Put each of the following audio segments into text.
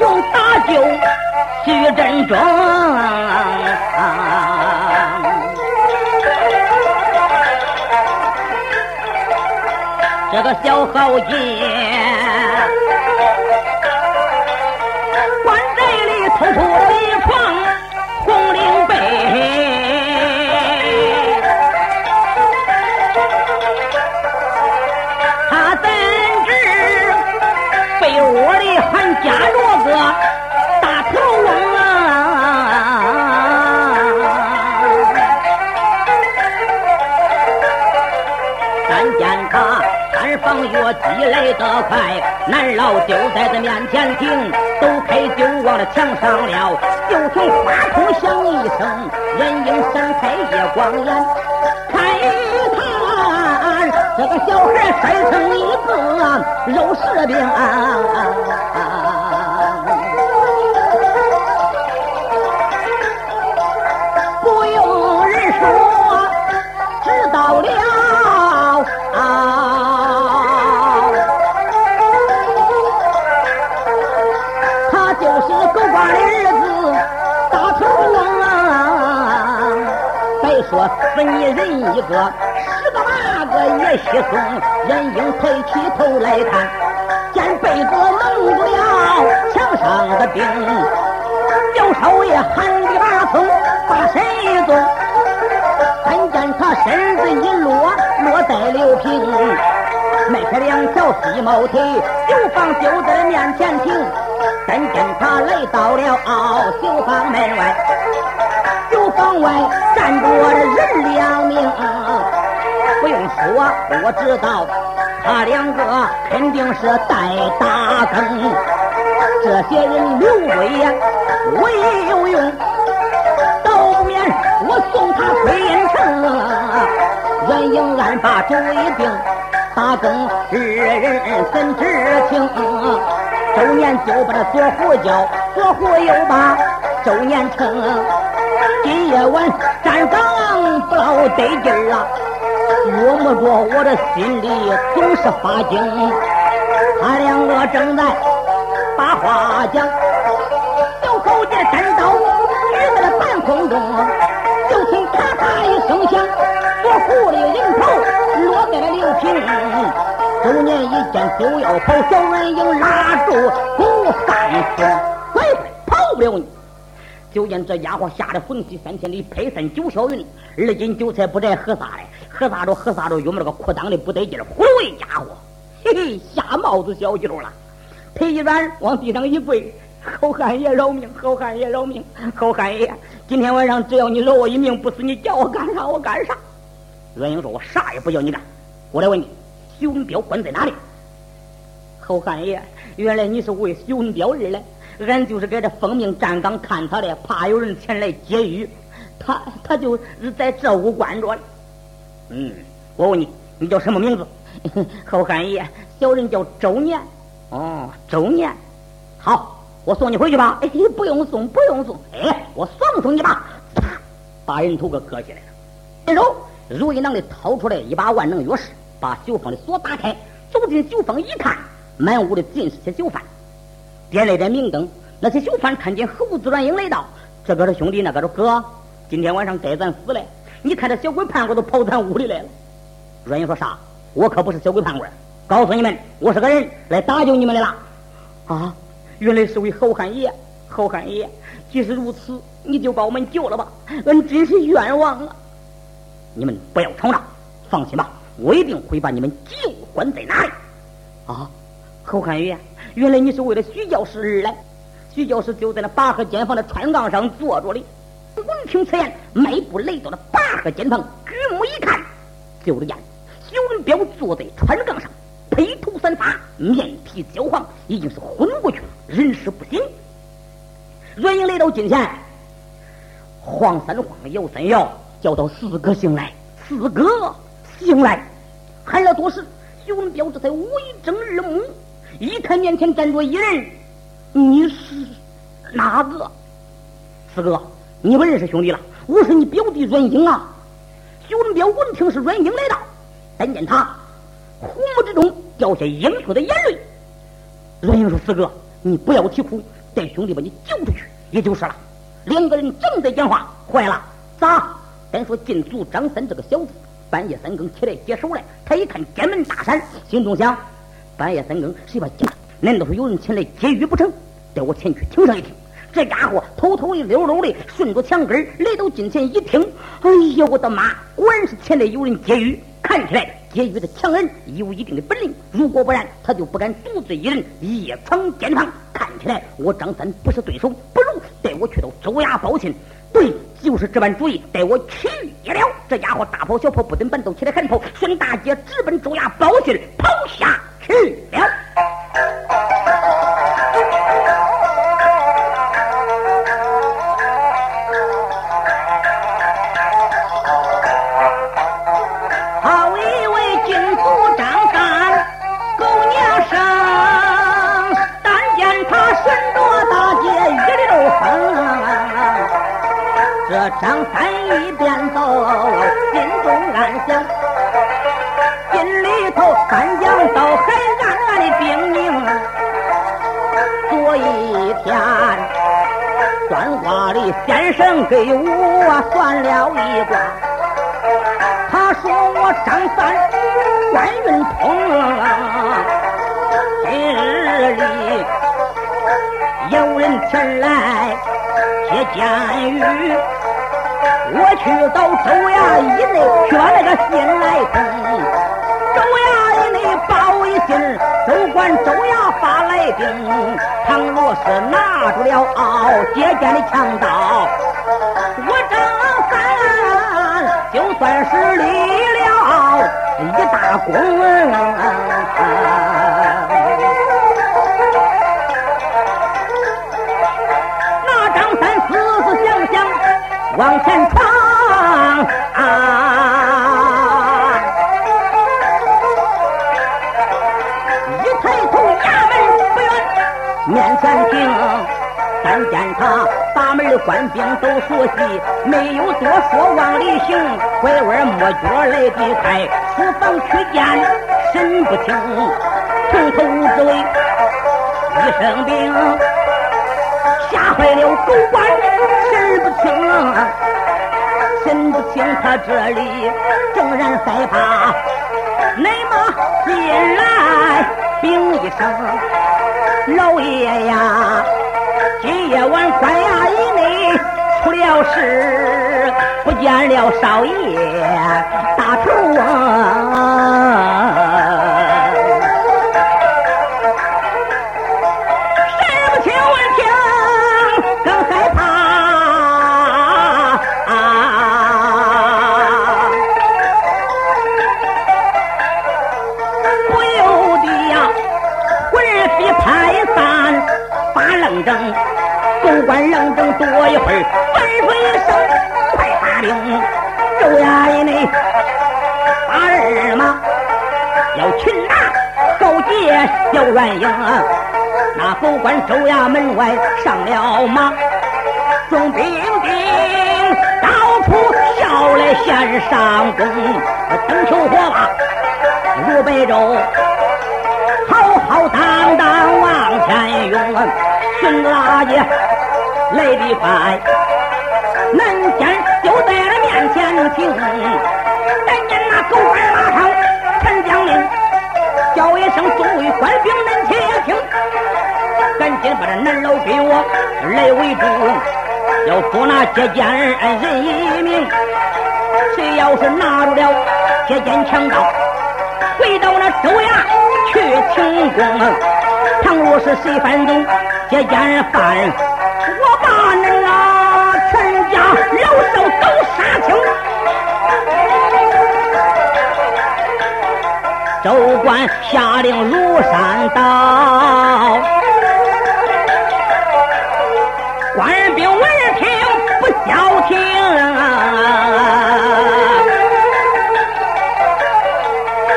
唱的群雄大救徐振中。这个小豪杰，关寨里头但见他。三方月积累得快，南老就在这面前停，都开就往那墙上了。就听花筒响一声，人影闪开夜光眼，看一看，这个小孩摔成一个肉柿饼。不就是狗官的儿子大头翁啊！再说死你人一个，十个八个也稀松。人应抬起头来看，见被子蒙住了墙上的钉。小少爷喊的把风，把身一纵，看见他身子一落，落在柳平。迈开两条细毛腿，绣房就在面前停。但见他来到了绣房门外，绣房外站着人两名。不用说，我知道他两个肯定是带大更。这些人刘备呀，我也有用。到面我送他归阴城，袁营安把主一定，大更二人怎知情？周年就把这左虎叫，左虎又把周年称。今夜晚站岗不老得劲儿啊，摸摸着我的心里总是发惊。他两个正在把话讲，小猴子单刀举在了半空中，一见就要跑，小人影拉住不放松，快快跑不了你！就见这家伙吓得魂飞三千里，拍山九霄云，二斤韭菜不摘何撒嘞？何撒着何撒着，有没这个裤裆的不得劲儿，呼噜一家伙，嘿嘿，下帽子小九了，腿一软往地上一跪，好汉爷饶命，好汉爷饶命，好汉爷，今天晚上只要你饶我一命，不死你叫我干啥我干啥。阮英说：“我啥也不叫你干，我来问你。”徐文彪关在哪里？好汉爷，原来你是为徐文彪而来，俺就是在这奉命站岗看他的，怕有人前来劫狱，他他就是在这屋关着的。嗯，我问你，你叫什么名字？好汉爷，小人叫周年。哦，周年，好，我送你回去吧。哎，不用送，不用送。哎，我送送你吧。啪，把人头给割下来了。伸手如意囊里掏出来一把万能钥匙。把酒坊的锁打开，走进酒坊一看，满屋的尽是些囚犯，点了一盏明灯。那些囚犯看见猴子阮英来到，这个是兄弟，那个是哥，今天晚上该咱死了。你看这小鬼判官都跑咱屋里来了。阮英说啥？我可不是小鬼判官，告诉你们，我是个人来搭救你们的了。啊，原来是位好汉爷，好汉爷，即使如此，你就把我们救了吧，俺真是冤枉啊！你们不要吵闹，放心吧。我一定会把你们救关在哪里？啊，侯汉宇，原来你是为了徐教师而来。徐教师就在那八合间房的穿杠上坐着哩。闻听此言，迈步来到了八合间房，举目一看，就见徐文彪坐在穿杠上，披头散发，面皮焦黄，已经是昏过去了，人事不省。阮英来到近前，晃三晃，摇三摇，叫到四哥醒来，四哥。醒来，喊了多时，徐文彪这才微睁二目，一看面前站着一人，你是哪个？四哥，你不认识兄弟了？我是你表弟阮英啊！徐文彪闻听是阮英来到，但见他虎目之中掉下英雄的眼泪。阮英说：“四哥，你不要啼哭，带兄弟把你救出去，也就是了。”两个？人正在讲话，坏了，咋？单说进族张三这个？小子，半夜三更起来解手来，他一看天门大山，心中想：半夜三更谁把家？难道说有人前来劫狱不成？带我前去听上一听。这家伙偷偷的溜溜的顺着墙根来到近前一听，哎呀，我的妈！果然是前来有人劫狱。看起来劫狱的强人有一定的本领，如果不然，他就不敢独自一人夜闯监房。看起来我张三不是对手，不如带我去到州衙报信。对，就是这般主意，带我去也了。这家伙大跑小跑，不等板凳起来喊跑，顺大街直奔州衙报信，跑下去了。给我算了一卦，他说我张三官运通，今日里有人前来接监狱。我去到周衙以内，去把那个信来通。周衙以内报一信，州官周衙发来兵。倘若是拿住了接见的强盗，就算是立了一大功。那张三思思想想，往官兵都熟悉，没有多说往里行，拐弯抹角来得快，书房去见神不清，从头至尾一声兵，吓坏了狗官神不清，神不清他这里正然害怕，内马进来禀一声，老爷呀。今夜晚关出了事不见了少爷大头啊事不清我听更害怕啊不由得呀魂飞魄散发愣怔总管愣多一会儿，吩咐一声，快发兵！周衙内把二马要擒拿高杰小软硬，那狗官周衙门外上了马，众兵丁到处笑来先上功，灯球火把如白昼，浩浩荡荡往前涌，巡大街。来得快，南天就在了面前停。但见那狗官马上陈将令，叫一声众位官兵门前听，赶紧把这南老给我来围住，要捉那接见人一名。谁要是拿住了接见强盗，回到那州衙去请功。倘若是谁犯罪接见犯人。老少都杀清，州官下令如山倒，官兵闻听不消停，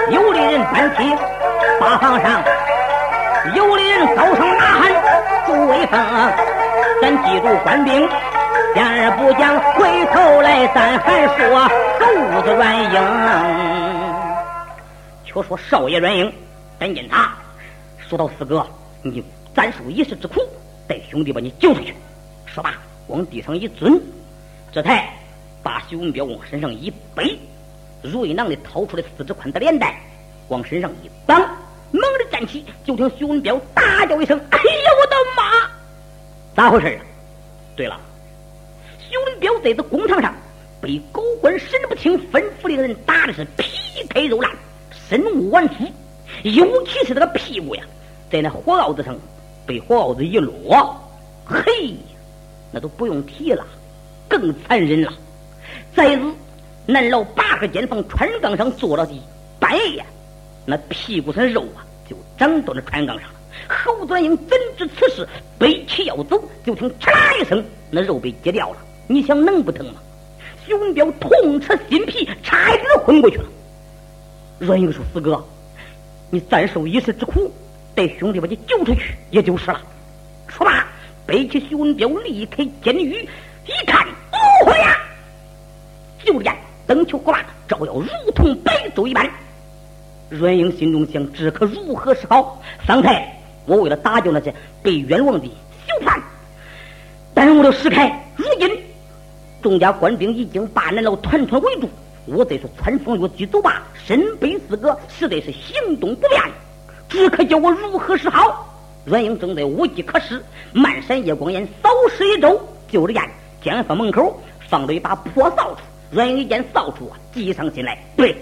有的人搬起八方上，有的人高声呐喊助威风。咱记住，官兵，不讲，回头来咱还说猴子软硬。却说少爷软硬，赶紧他说到：“四哥，你暂受一时之苦，带兄弟把你救出去。”说罢，往地上一蹲，这才把徐文彪往身上一背，如意囊里掏出来四只宽的连带，往身上一绑，猛地站起，就听徐文彪大叫一声：“哎呀，我的妈！咋回事啊？”对了，徐文彪在这公堂上被狗官沈不清吩咐的人打的是皮开肉烂，身无完肤，尤其是那个屁股呀，在那火鏊子上被火鏊子一落，嘿！那都不用提了，更残忍了。再日，南老八个间房船杠上坐了的半夜，那屁股上肉啊就长到那船杠上了。侯端英怎知此事，背起要走，就听嚓啦一声，那肉被揭掉了。你想能不疼吗？徐文彪痛彻心脾，差一点昏过去了。阮英说：“四哥，你暂受一时之苦，带兄弟把你救出去，也就是了。”说罢。背起徐文彪离开监狱，一看，哦呀！就见灯球火把照耀，如同白昼一般。阮英心中想：这可如何是好？方才我为了打救那些被冤枉的囚犯，耽误了时开。如今众家官兵已经把南老团团围住，我再说穿风越急走吧，身背四个，实在是行动不便。只可叫我如何是好？阮英正在无计可施，漫山夜光眼扫视一周，就只见监房门口放着一把破扫帚。阮英一见扫帚啊，急上心来，对，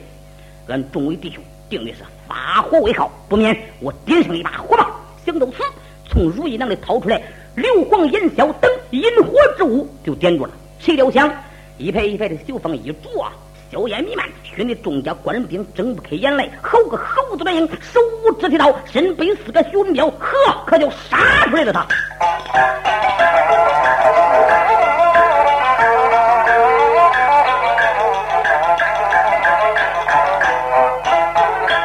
俺众位弟兄定的是发火为号，不免我点上一把火炮。想到此，从如意囊里掏出来硫磺、烟硝等引火之物，就点着了。谁料想一排一排的囚房一着！硝烟弥漫，熏得众家官兵睁不开眼来。好个猴子乱影，手舞直提刀，身背四个熊标，呵，可就杀出来了他。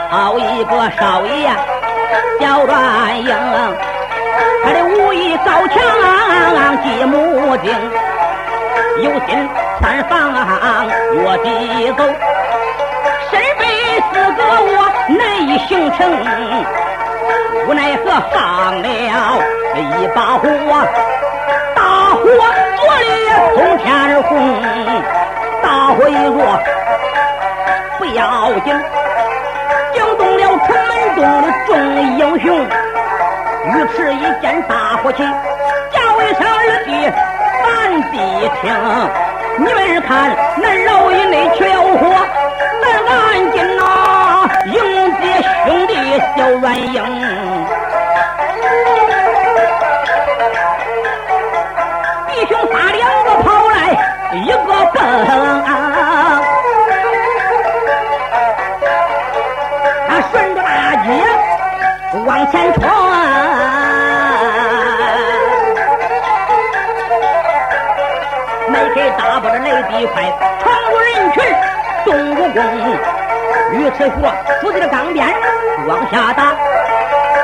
好一个少爷小软英，他的武艺高强，计目精，有心。三房我地走，身背四个我难以形成，无奈何放了一把火，大火灼烈冲天而红，大火一着不要紧，惊动了城门中的众英雄，尉迟一见大火起，你们看，那老爷内起了火，咱赶紧呐迎接兄弟小软英。弟兄仨两个跑来，一个奔，他顺着大街往前冲。大步的来得快，闯入人群，动武功。尉迟火扶在了钢鞭往下打，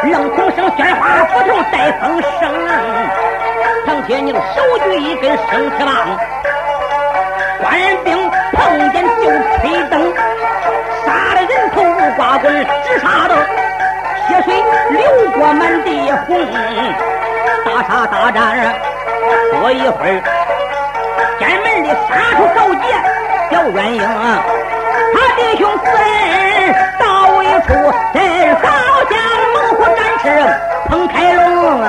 冷空声，鲜花斧头带风声。唐铁牛手举一根生铁棒，官兵碰见就吹灯，杀的人头如刮棍，直杀的血水流过满地红。大杀大战多一会儿。杀出豪杰小软硬，他弟兄四人到一处，人好像猛虎展翅鹏开龙。啊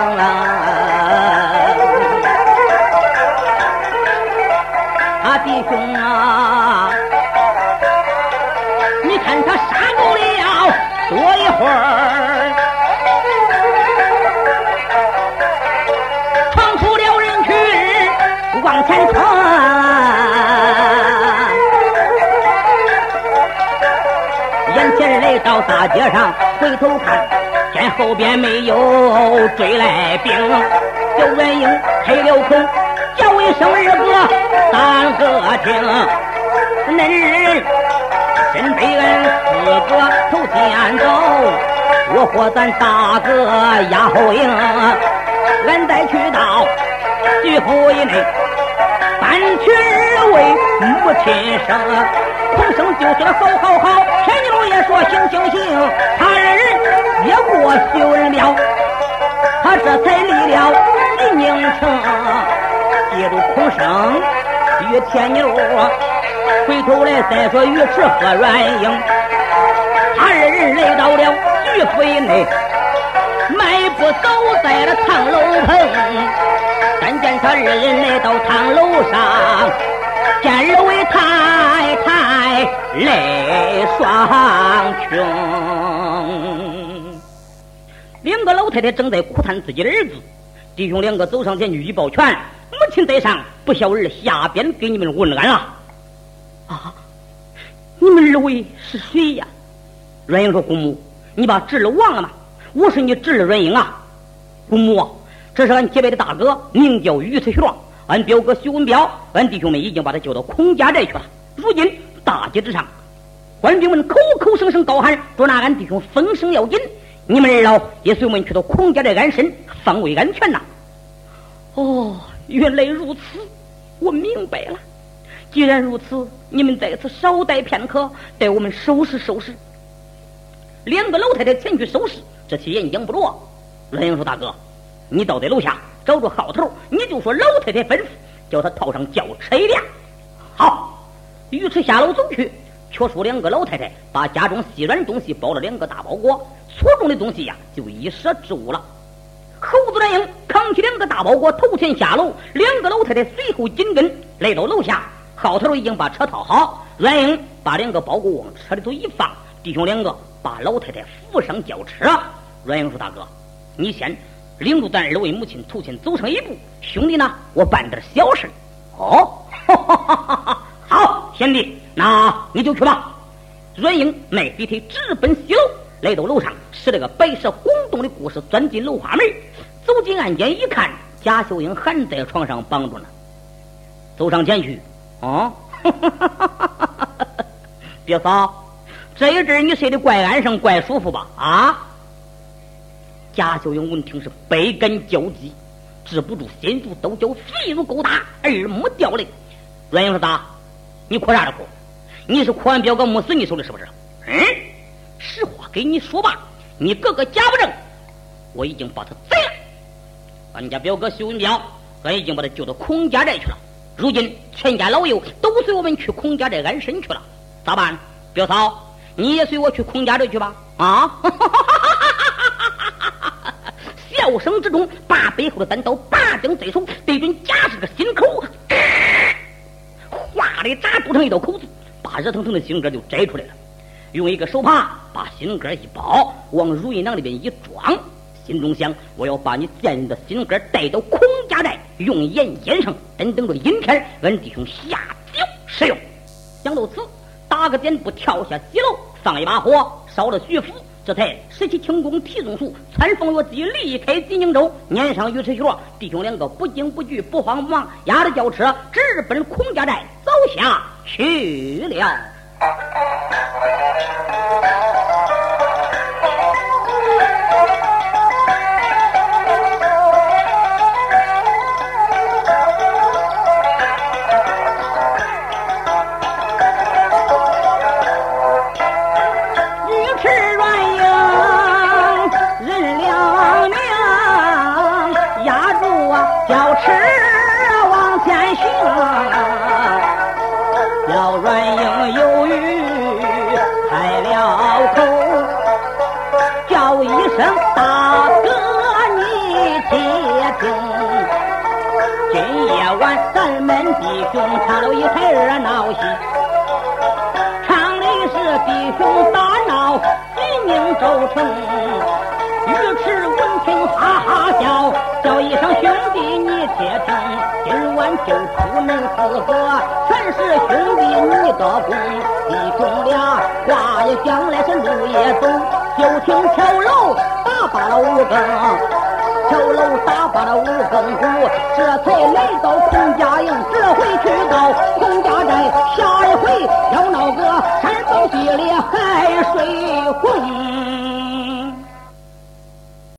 大街上，回头看见后边没有追来兵，小元英开了口，叫一声二哥，三哥听，恁人身背俺四个头先走，我和咱大哥压后营，俺再去到局府以内。去为母亲生，同生就说好好好。别说行行行，他二人越过修人庙，他这才离了西宁城，一路空声与天牛，回头来再说尉迟和阮英，他二人来到了徐府内，迈步走在了唐楼棚。但见他二人来到堂楼上，见二位他泪双琼。两个老太太正在哭叹自己的儿子，弟兄两个走上前去一抱拳：“母亲在上，不孝儿下边给你们问安了。”啊，你们二位是谁呀？阮英说：“姑母，你把侄儿忘了吗？我是你侄儿阮英啊，姑母。”这是俺结拜的大哥，名叫尉迟学。俺表哥徐文彪，俺弟兄们已经把他叫到孔家寨去了。如今大街之上，官兵们口口声声高喊，捉拿俺弟兄风声要紧。你们二老也随我们去到孔家寨安身，方为安全呐。哦，原来如此，我明白了。既然如此，你们在此稍待片刻，待我们收拾收拾。两个老太太前去收拾，这些言讲不着。阮英说：“大哥。”你到在楼下找着号头，你就说老太太吩咐，叫他套上轿车一辆。好，于是下楼走去，却说两个老太太把家中细软东西包了两个大包裹，粗重的东西呀就一舍之物了。猴子软英扛起两个大包裹，头前下楼，两个老太太随后紧跟，来到楼下，号头已经把车套好，软英把两个包裹往车里头一放，弟兄两个把老太太扶上轿车。软英说：“大哥，你先。”领着咱二位母亲头前走上一步，兄弟呢，我办点小事。哦，哈哈哈哈，贤弟，那你就去吧。阮英迈飞腿直奔西楼，来到楼上，使了个白蛇轰动的故事，钻进楼花门，走进案间一看，贾秀英还在床上绑着呢。走上前去，啊，别嫂，这一阵你睡得怪安生，怪舒服吧？啊。贾秀英闻听是百感交集，止不住心如刀绞，肺如狗打，耳目掉泪。阮英说：“咋？你哭啥子哭？你是哭俺表哥没死你手里是不是？嗯，实话给你说吧，你哥哥贾不正，我已经把他宰了。俺家表哥徐文彪，俺已经把他救到孔家寨去了。如今全家老幼都随我们去孔家寨安身去了。咋办？表嫂，你也随我去孔家寨去吧。啊！”笑声之中，把背后的单刀拔将在手，对准贾氏的心口，哗的扎堵成一道口子，把热腾腾的心肝就摘出来了。用一个手帕把心肝一包，往如意囊里边一装，心中想：我要把你贱人的心肝带到孔家寨，用盐腌上，等等着阴天，俺弟兄下酒食用。想到此，打个点步跳下西楼，放一把火，烧了徐府。这才拾起轻功提中术，穿风越地离开济宁州，撵上尉迟学，弟兄两个不惊不惧，不慌不忙，押着轿车直奔孔家寨走下去了。济宁州城。尉迟闻听哈哈笑，叫一声兄弟你且听，今晚就出门四个，全是兄弟你的功。弟兄俩话也讲来是路也走，就听桥楼打罢了五更。跳楼打发了五更鼓，这才来到孔家营。这回去到张家寨，下一回要闹个山崩地裂海水洪。